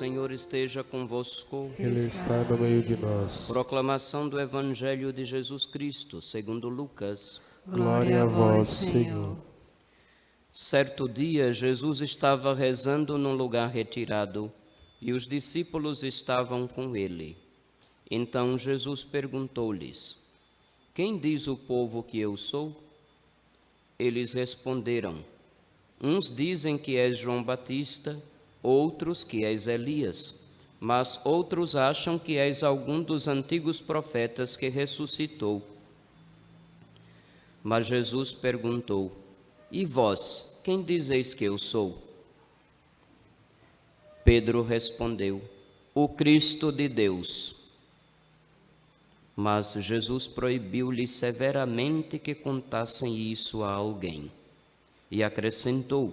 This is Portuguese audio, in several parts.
Senhor esteja convosco. Ele está no meio de nós. Proclamação do Evangelho de Jesus Cristo, segundo Lucas. Glória a vós, Senhor. Certo dia, Jesus estava rezando num lugar retirado e os discípulos estavam com ele. Então Jesus perguntou-lhes: Quem diz o povo que eu sou? Eles responderam: Uns dizem que és João Batista, outros que és Elias, mas outros acham que és algum dos antigos profetas que ressuscitou. Mas Jesus perguntou: E vós, quem dizeis que eu sou? Pedro respondeu: O Cristo de Deus. Mas Jesus proibiu-lhe severamente que contassem isso a alguém. E acrescentou: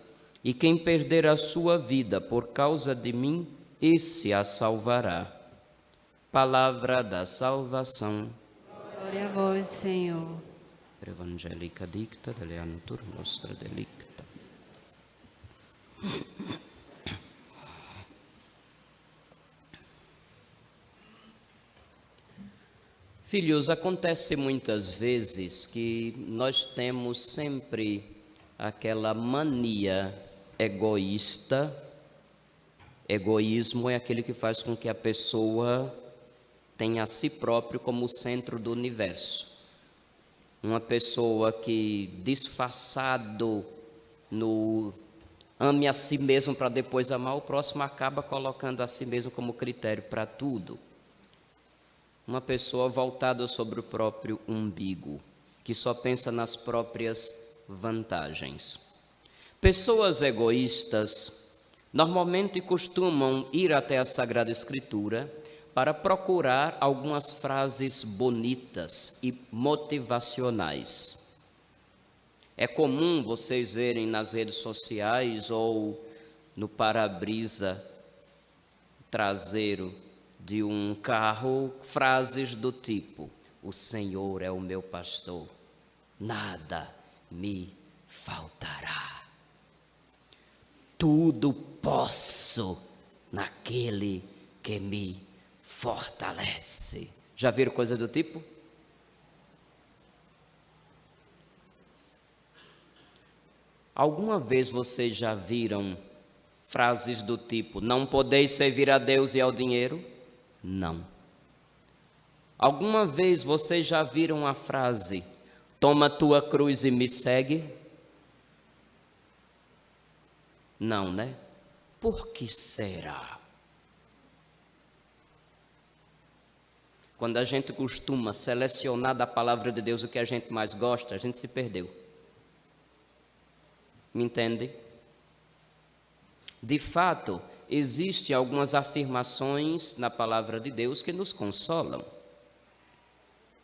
e quem perder a sua vida por causa de mim, esse a salvará. Palavra da salvação. Glória a vós, Senhor. Evangelica dicta deleantur nostra delicta. Filhos, acontece muitas vezes que nós temos sempre aquela mania egoísta. Egoísmo é aquele que faz com que a pessoa tenha a si próprio como centro do universo. Uma pessoa que disfarçado no ame a si mesmo para depois amar o próximo acaba colocando a si mesmo como critério para tudo uma pessoa voltada sobre o próprio umbigo, que só pensa nas próprias vantagens. Pessoas egoístas normalmente costumam ir até a Sagrada Escritura para procurar algumas frases bonitas e motivacionais. É comum vocês verem nas redes sociais ou no para-brisa traseiro de um carro frases do tipo: O Senhor é o meu pastor, nada me faltará. Tudo posso naquele que me fortalece. Já viram coisa do tipo? Alguma vez vocês já viram frases do tipo: Não podeis servir a Deus e ao dinheiro? Não. Alguma vez vocês já viram a frase: Toma tua cruz e me segue? Não, né? Por que será? Quando a gente costuma selecionar da palavra de Deus o que a gente mais gosta, a gente se perdeu. Me entende? De fato, existem algumas afirmações na palavra de Deus que nos consolam.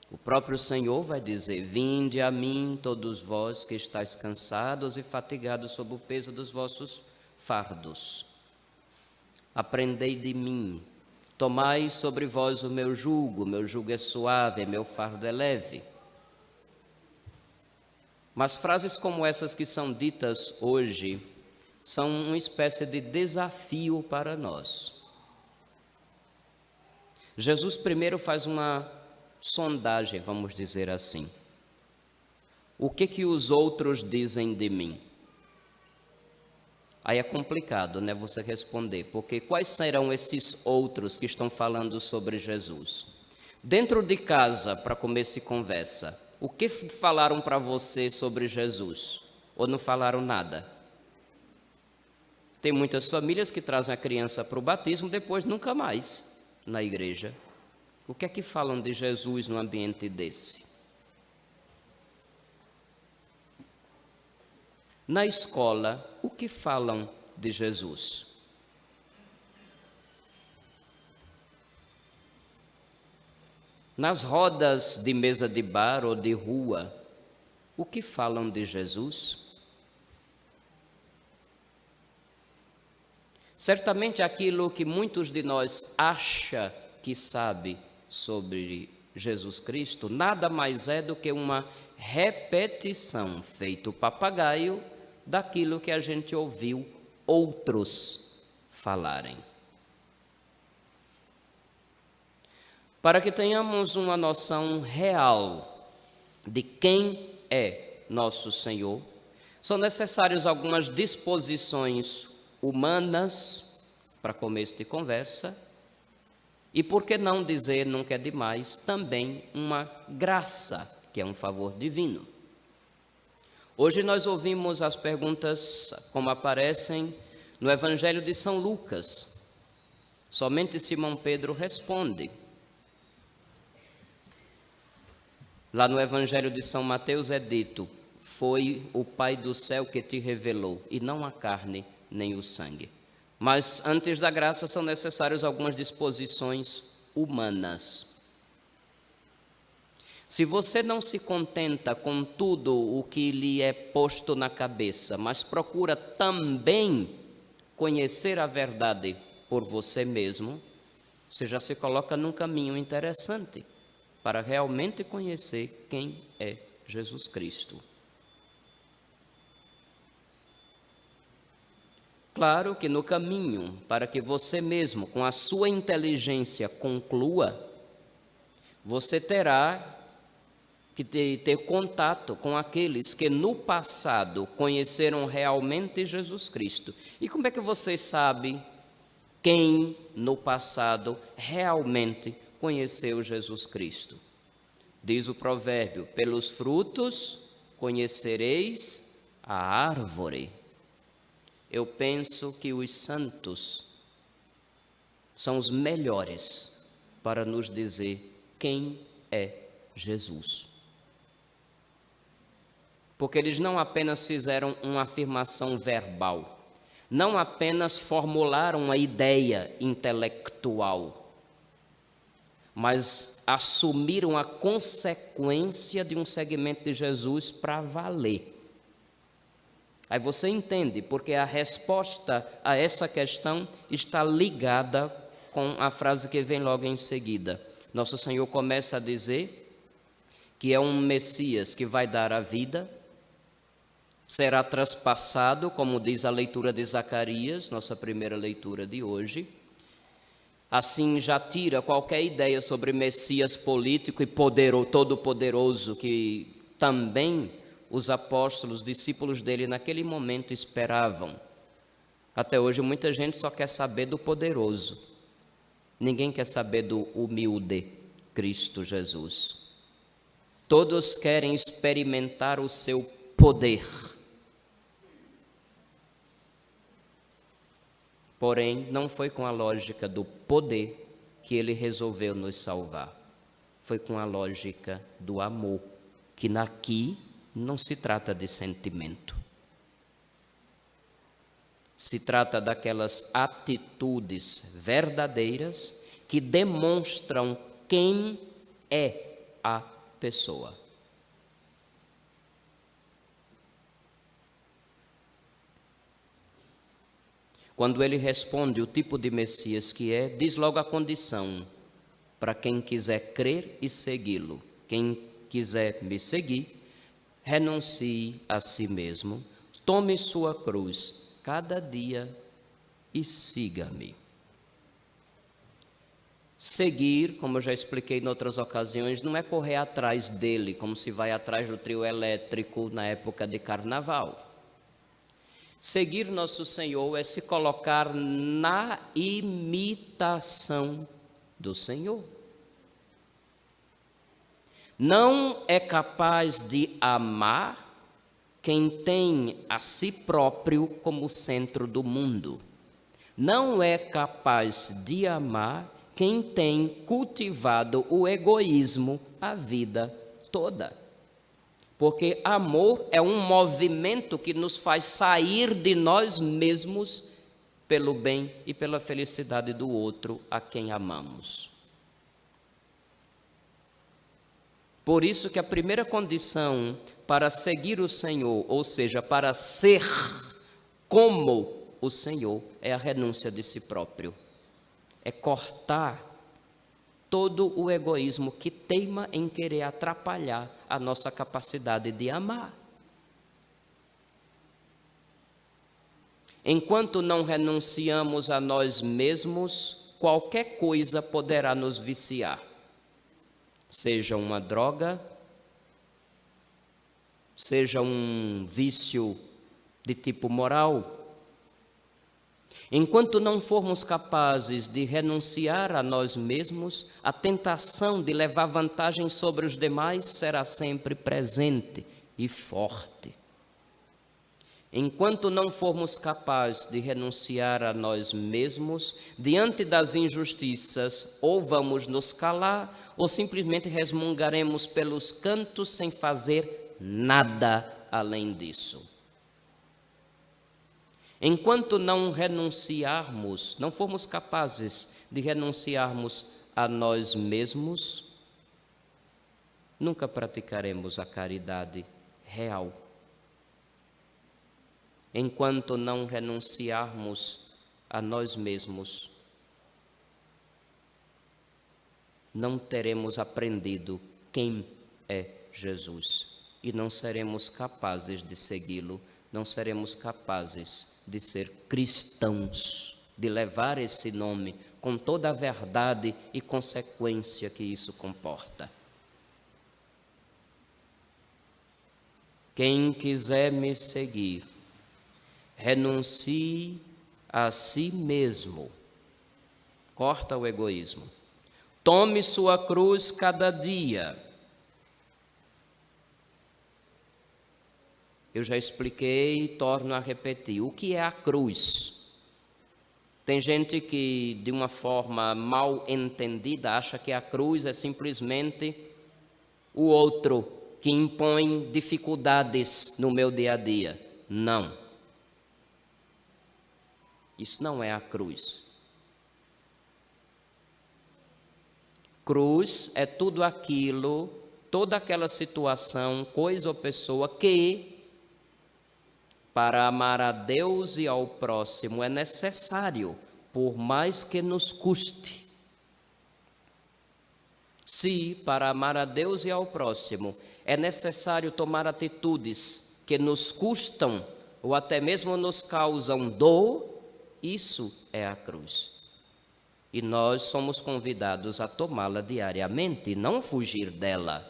O próprio Senhor vai dizer: Vinde a mim, todos vós que estáis cansados e fatigados sob o peso dos vossos fardos. Aprendei de mim, tomai sobre vós o meu jugo, meu jugo é suave, meu fardo é leve. Mas frases como essas que são ditas hoje, são uma espécie de desafio para nós. Jesus primeiro faz uma sondagem, vamos dizer assim. O que que os outros dizem de mim? Aí é complicado, né, você responder, porque quais serão esses outros que estão falando sobre Jesus? Dentro de casa, para começo de conversa, o que falaram para você sobre Jesus? Ou não falaram nada? Tem muitas famílias que trazem a criança para o batismo, depois nunca mais na igreja. O que é que falam de Jesus no ambiente desse? Na escola, o que falam de Jesus? Nas rodas de mesa de bar ou de rua, o que falam de Jesus? Certamente aquilo que muitos de nós acha que sabe sobre Jesus Cristo nada mais é do que uma repetição feito papagaio daquilo que a gente ouviu outros falarem. Para que tenhamos uma noção real de quem é nosso Senhor, são necessárias algumas disposições humanas para começo de conversa, e por que não dizer, nunca é demais, também uma graça, que é um favor divino. Hoje nós ouvimos as perguntas como aparecem no Evangelho de São Lucas. Somente Simão Pedro responde. Lá no Evangelho de São Mateus é dito: Foi o Pai do céu que te revelou, e não a carne nem o sangue. Mas antes da graça são necessárias algumas disposições humanas. Se você não se contenta com tudo o que lhe é posto na cabeça, mas procura também conhecer a verdade por você mesmo, você já se coloca num caminho interessante para realmente conhecer quem é Jesus Cristo. Claro que no caminho, para que você mesmo, com a sua inteligência, conclua, você terá que ter, ter, contato com aqueles que no passado conheceram realmente Jesus Cristo. E como é que você sabe quem no passado realmente conheceu Jesus Cristo? Diz o provérbio: pelos frutos conhecereis a árvore eu penso que os santos são os melhores para nos dizer quem é Jesus. Porque eles não apenas fizeram uma afirmação verbal, não apenas formularam uma ideia intelectual, mas assumiram a consequência de um segmento de Jesus para valer. Aí você entende, porque a resposta a essa questão está ligada com a frase que vem logo em seguida. Nosso Senhor começa a dizer que é um Messias que vai dar a vida, será traspassado, como diz a leitura de Zacarias, nossa primeira leitura de hoje. Assim já tira qualquer ideia sobre Messias político e poderoso, todo-poderoso que também os apóstolos, discípulos dele, naquele momento esperavam. Até hoje, muita gente só quer saber do poderoso, ninguém quer saber do humilde Cristo Jesus. Todos querem experimentar o seu poder. Porém, não foi com a lógica do poder que ele resolveu nos salvar. Foi com a lógica do amor, que naqui não se trata de sentimento. Se trata daquelas atitudes verdadeiras que demonstram quem é a pessoa. Quando ele responde o tipo de Messias que é, diz logo a condição para quem quiser crer e segui-lo. Quem quiser me seguir, renuncie a si mesmo, tome sua cruz cada dia e siga-me. Seguir, como eu já expliquei em outras ocasiões, não é correr atrás dele, como se vai atrás do trio elétrico na época de carnaval. Seguir nosso Senhor é se colocar na imitação do Senhor não é capaz de amar quem tem a si próprio como centro do mundo. Não é capaz de amar quem tem cultivado o egoísmo a vida toda. Porque amor é um movimento que nos faz sair de nós mesmos pelo bem e pela felicidade do outro a quem amamos. Por isso que a primeira condição para seguir o Senhor, ou seja, para ser como o Senhor, é a renúncia de si próprio. É cortar todo o egoísmo que teima em querer atrapalhar a nossa capacidade de amar. Enquanto não renunciamos a nós mesmos, qualquer coisa poderá nos viciar, seja uma droga, seja um vício de tipo moral. Enquanto não formos capazes de renunciar a nós mesmos, a tentação de levar vantagem sobre os demais será sempre presente e forte. Enquanto não formos capazes de renunciar a nós mesmos diante das injustiças, ou vamos nos calar, ou simplesmente resmungaremos pelos cantos sem fazer nada além disso. Enquanto não renunciarmos, não formos capazes de renunciarmos a nós mesmos, nunca praticaremos a caridade real enquanto não renunciarmos a nós mesmos, não teremos aprendido quem é Jesus e não seremos capazes de segui-lo, não seremos capazes de ser cristãos, de levar esse nome com toda a verdade e consequência que isso comporta. Quem quiser me seguir, renuncie a si mesmo. Corta o egoísmo. Tome sua cruz cada dia. Eu já expliquei e torno a repetir. O que é a cruz? Tem gente que, de uma forma mal entendida, acha que a cruz é simplesmente o outro que impõe dificuldades no meu dia a dia. Não. Isso não é a cruz. Cruz é tudo aquilo, toda aquela situação, coisa ou pessoa que, para amar a Deus e ao próximo, é necessário, por mais que nos custe. Se, para amar a Deus e ao próximo, é necessário tomar atitudes que nos custam ou até mesmo nos causam dor, isso é a cruz. E nós somos convidados a tomá-la diariamente, não fugir dela.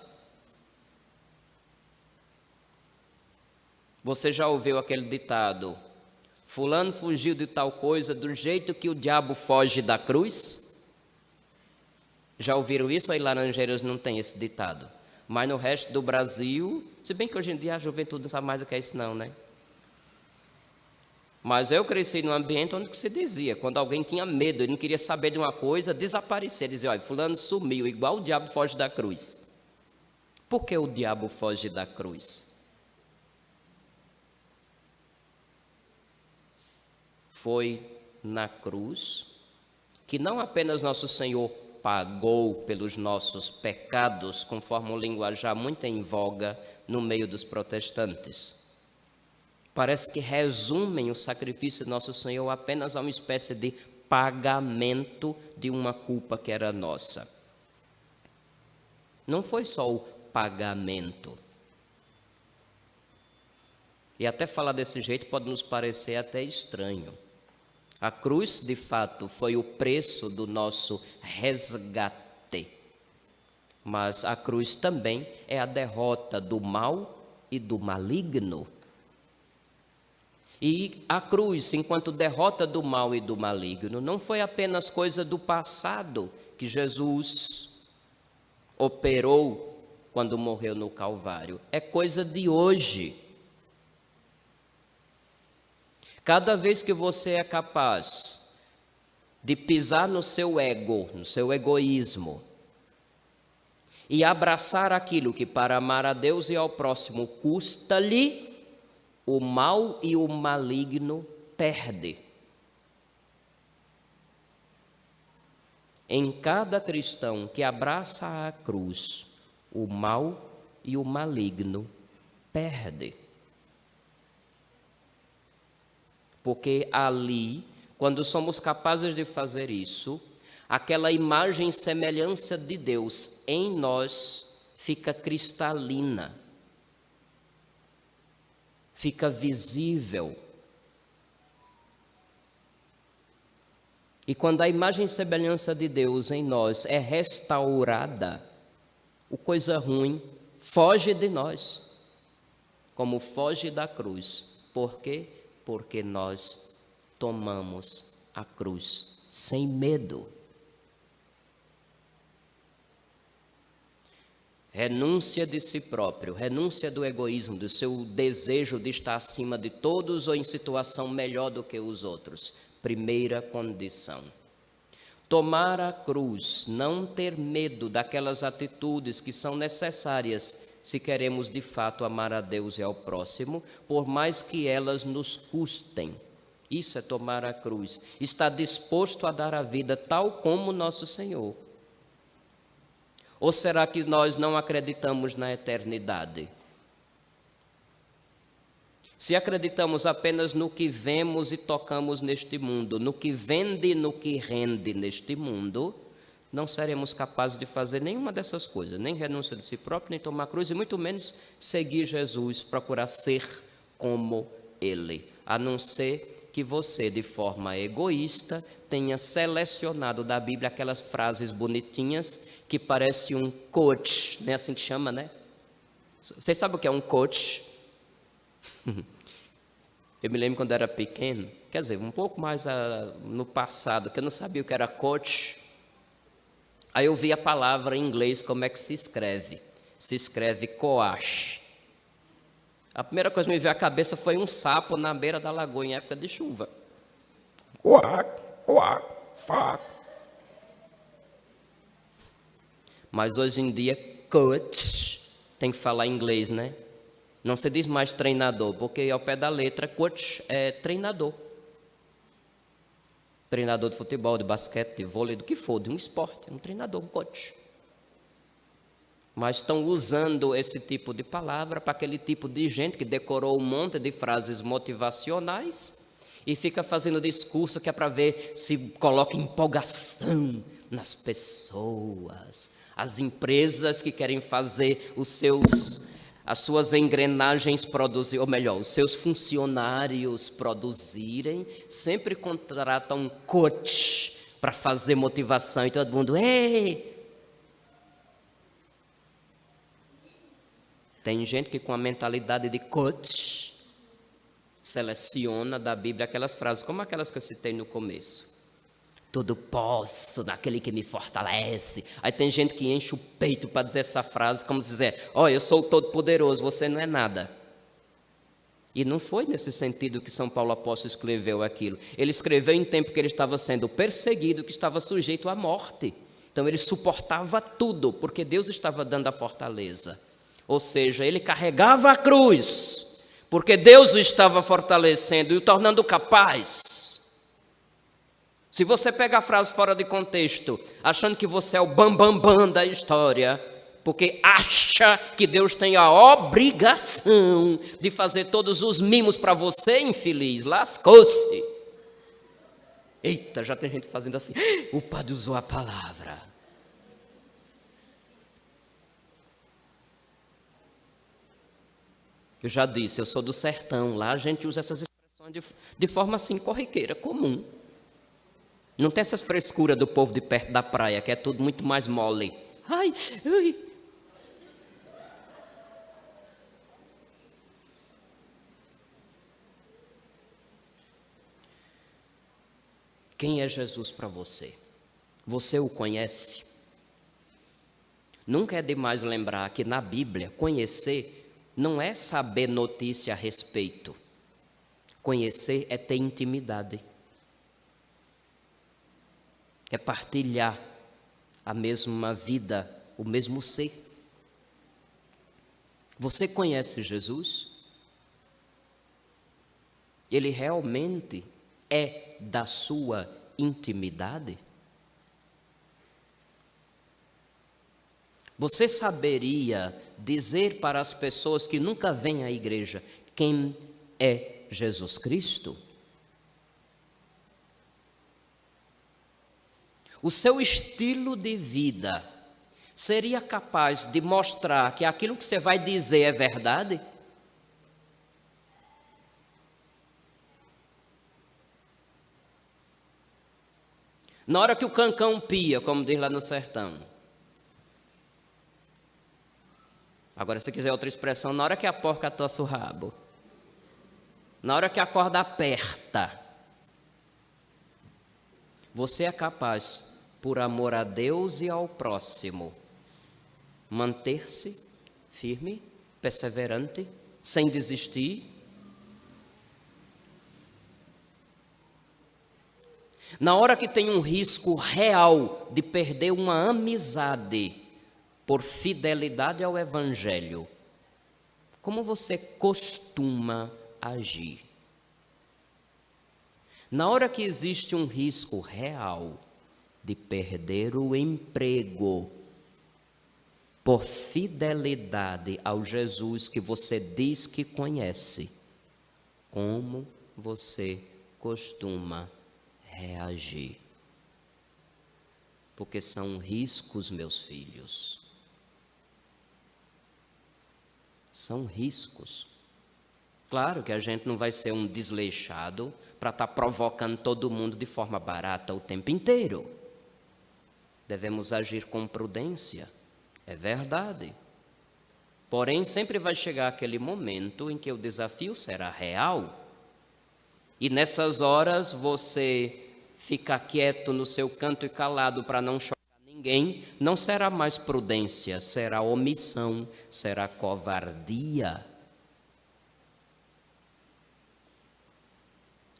Você já ouviu aquele ditado? Fulano fugiu de tal coisa do jeito que o diabo foge da cruz? Já ouviram isso? Aí Laranjeiras não tem esse ditado. Mas no resto do Brasil, se bem que hoje em dia a juventude não sabe mais o que é isso não, né? Mas eu cresci num ambiente onde se dizia, quando alguém tinha medo e não queria saber de uma coisa, desaparecer, dizia, olha, fulano sumiu, igual o diabo foge da cruz. Por que o diabo foge da cruz? Foi na cruz que não apenas nosso Senhor pagou pelos nossos pecados, conforme um linguajar muito em voga no meio dos protestantes, parece que resumem o sacrifício de nosso Senhor apenas a uma espécie de pagamento de uma culpa que era nossa. Não foi só o pagamento. E até falar desse jeito pode nos parecer até estranho. A cruz, de fato, foi o preço do nosso resgate. Mas a cruz também é a derrota do mal e do maligno. E a cruz, enquanto derrota do mal e do maligno, não foi apenas coisa do passado que Jesus operou quando morreu no Calvário, é coisa de hoje. Cada vez que você é capaz de pisar no seu ego, no seu egoísmo, e abraçar aquilo que para amar a Deus e ao próximo custa-lhe, o mal e o maligno perde. Em cada cristão que abraça a cruz, o mal e o maligno perde. Porque ali, quando somos capazes de fazer isso, aquela imagem e semelhança de Deus em nós fica cristalina, fica visível. E quando a imagem e semelhança de Deus em nós é restaurada, o coisa ruim foge de nós, como foge da cruz. Por quê? Porque nós tomamos a cruz sem medo. Renúncia de si próprio, renúncia do egoísmo, do seu desejo de estar acima de todos ou em situação melhor do que os outros. Primeira condição. Tomar a cruz, não ter medo daquelas atitudes que são necessárias se queremos de fato amar a Deus e ao próximo, por mais que elas nos custem. Isso é tomar a cruz. Está disposto a dar a vida tal como nosso Senhor. Ou será que nós não acreditamos na eternidade? Se acreditamos apenas no que vemos e tocamos neste mundo, no que vende e no que rende neste mundo, não seremos capazes de fazer nenhuma dessas coisas, nem renúncia de si próprio, nem tomar cruz, e muito menos seguir Jesus, procurar ser como Ele, a não ser que você, de forma egoísta, tenha selecionado da Bíblia aquelas frases bonitinhas que parece um coach, né? Assim que chama, né? Vocês sabem o que é um coach? Eu me lembro quando era pequeno, quer dizer, um pouco mais uh, no passado, que eu não sabia o que era coach. Aí eu vi a palavra em inglês, como é que se escreve. Se escreve coach. A primeira coisa que me veio à cabeça foi um sapo na beira da lagoa em época de chuva. Coac, coac, fac. Mas hoje em dia, coach tem que falar inglês, né? Não se diz mais treinador, porque ao pé da letra, coach é treinador. Treinador de futebol, de basquete, de vôlei, do que for, de um esporte, um treinador, um coach. Mas estão usando esse tipo de palavra para aquele tipo de gente que decorou um monte de frases motivacionais e fica fazendo discurso que é para ver se coloca empolgação nas pessoas. As empresas que querem fazer os seus as suas engrenagens produzir, ou melhor, os seus funcionários produzirem, sempre contratam um coach para fazer motivação e todo mundo, ei! Tem gente que com a mentalidade de coach seleciona da Bíblia aquelas frases, como aquelas que eu citei no começo tudo posso naquele que me fortalece. Aí tem gente que enche o peito para dizer essa frase, como dizer: Ó, oh, eu sou todo poderoso, você não é nada. E não foi nesse sentido que São Paulo Apóstolo escreveu aquilo. Ele escreveu em tempo que ele estava sendo perseguido, que estava sujeito à morte. Então ele suportava tudo, porque Deus estava dando a fortaleza. Ou seja, ele carregava a cruz, porque Deus o estava fortalecendo e o tornando capaz se você pega a frase fora de contexto, achando que você é o bambambam bam, bam da história, porque acha que Deus tem a obrigação de fazer todos os mimos para você, infeliz, lascou-se. Eita, já tem gente fazendo assim. O padre usou a palavra. Eu já disse, eu sou do sertão. Lá a gente usa essas expressões de, de forma assim corriqueira, comum. Não tem essas frescuras do povo de perto da praia, que é tudo muito mais mole. Ai, ai. Quem é Jesus para você? Você o conhece? Nunca é demais lembrar que na Bíblia conhecer não é saber notícia a respeito. Conhecer é ter intimidade é partilhar a mesma vida, o mesmo ser. Você conhece Jesus? Ele realmente é da sua intimidade? Você saberia dizer para as pessoas que nunca vêm à igreja quem é Jesus Cristo? O seu estilo de vida seria capaz de mostrar que aquilo que você vai dizer é verdade? Na hora que o cancão pia, como diz lá no sertão. Agora, se quiser outra expressão, na hora que a porca tosse o rabo. Na hora que a corda aperta. Você é capaz, por amor a Deus e ao próximo, manter-se firme, perseverante, sem desistir, Na hora que tem um risco real de perder uma amizade por fidelidade ao Evangelho, como você costuma agir? Na hora que existe um risco real de perder o emprego por fidelidade ao Jesus que você diz que conhece, como você costuma reagir. Porque são riscos, meus filhos. São riscos. Claro que a gente não vai ser um desleixado para estar tá provocando todo mundo de forma barata o tempo inteiro. Devemos agir com prudência, é verdade. Porém, sempre vai chegar aquele momento em que o desafio será real. E nessas horas você ficar quieto no seu canto e calado para não chocar ninguém, não será mais prudência, será omissão, será covardia.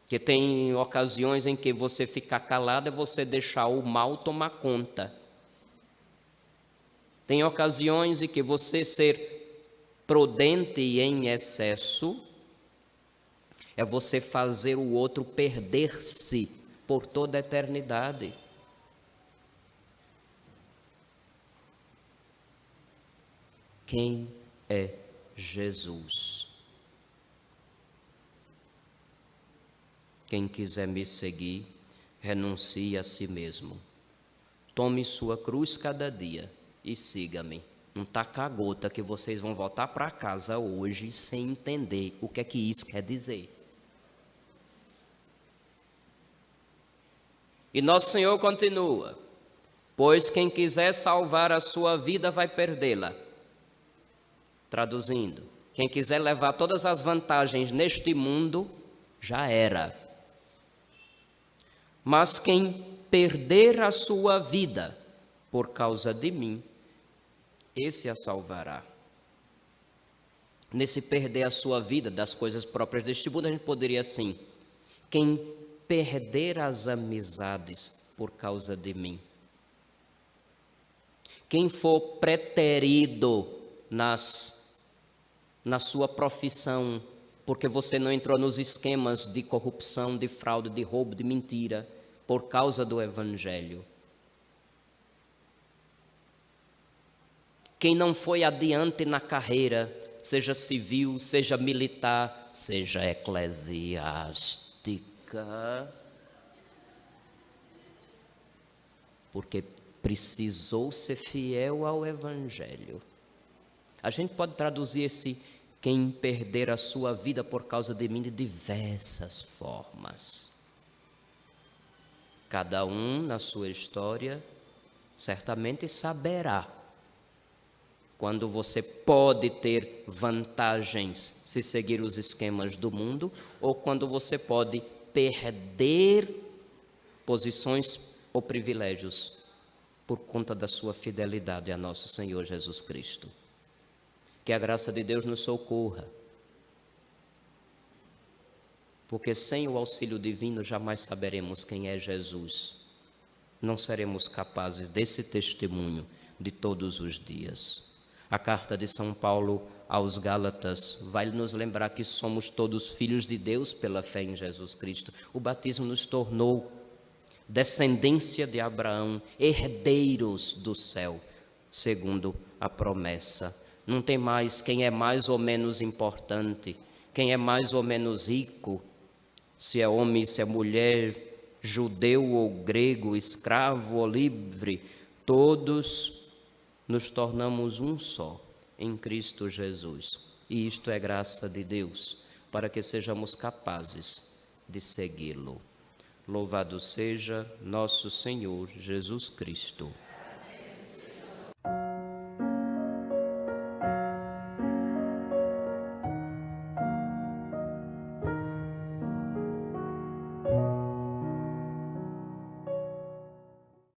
Que tem ocasiões em que você ficar calado é você deixar o mal tomar conta. Tem ocasiões em que você ser prudente em excesso é você fazer o outro perder-se por toda a eternidade. Quem é Jesus? Quem quiser me seguir, renuncie a si mesmo. Tome sua cruz cada dia e siga-me. Não taca a gota que vocês vão voltar para casa hoje sem entender o que é que isso quer dizer. E nosso Senhor continua: Pois quem quiser salvar a sua vida vai perdê-la. Traduzindo, quem quiser levar todas as vantagens neste mundo, já era. Mas quem perder a sua vida por causa de mim, esse a salvará. Nesse perder a sua vida das coisas próprias deste mundo, a gente poderia assim: quem perder as amizades por causa de mim. Quem for preterido nas, na sua profissão, porque você não entrou nos esquemas de corrupção, de fraude, de roubo, de mentira, por causa do Evangelho. Quem não foi adiante na carreira, seja civil, seja militar, seja eclesiástico porque precisou ser fiel ao Evangelho. A gente pode traduzir esse quem perder a sua vida por causa de mim de diversas formas. Cada um na sua história certamente saberá quando você pode ter vantagens se seguir os esquemas do mundo ou quando você pode perder posições ou privilégios por conta da sua fidelidade a nosso Senhor Jesus Cristo. Que a graça de Deus nos socorra. Porque sem o auxílio divino jamais saberemos quem é Jesus. Não seremos capazes desse testemunho de todos os dias. A carta de São Paulo aos Gálatas vai nos lembrar que somos todos filhos de Deus pela fé em Jesus Cristo. O batismo nos tornou descendência de Abraão, herdeiros do céu, segundo a promessa. Não tem mais quem é mais ou menos importante, quem é mais ou menos rico, se é homem, se é mulher, judeu ou grego, escravo ou livre, todos nos tornamos um só em Cristo Jesus. E isto é graça de Deus, para que sejamos capazes de segui-lo. Louvado seja nosso Senhor Jesus Cristo.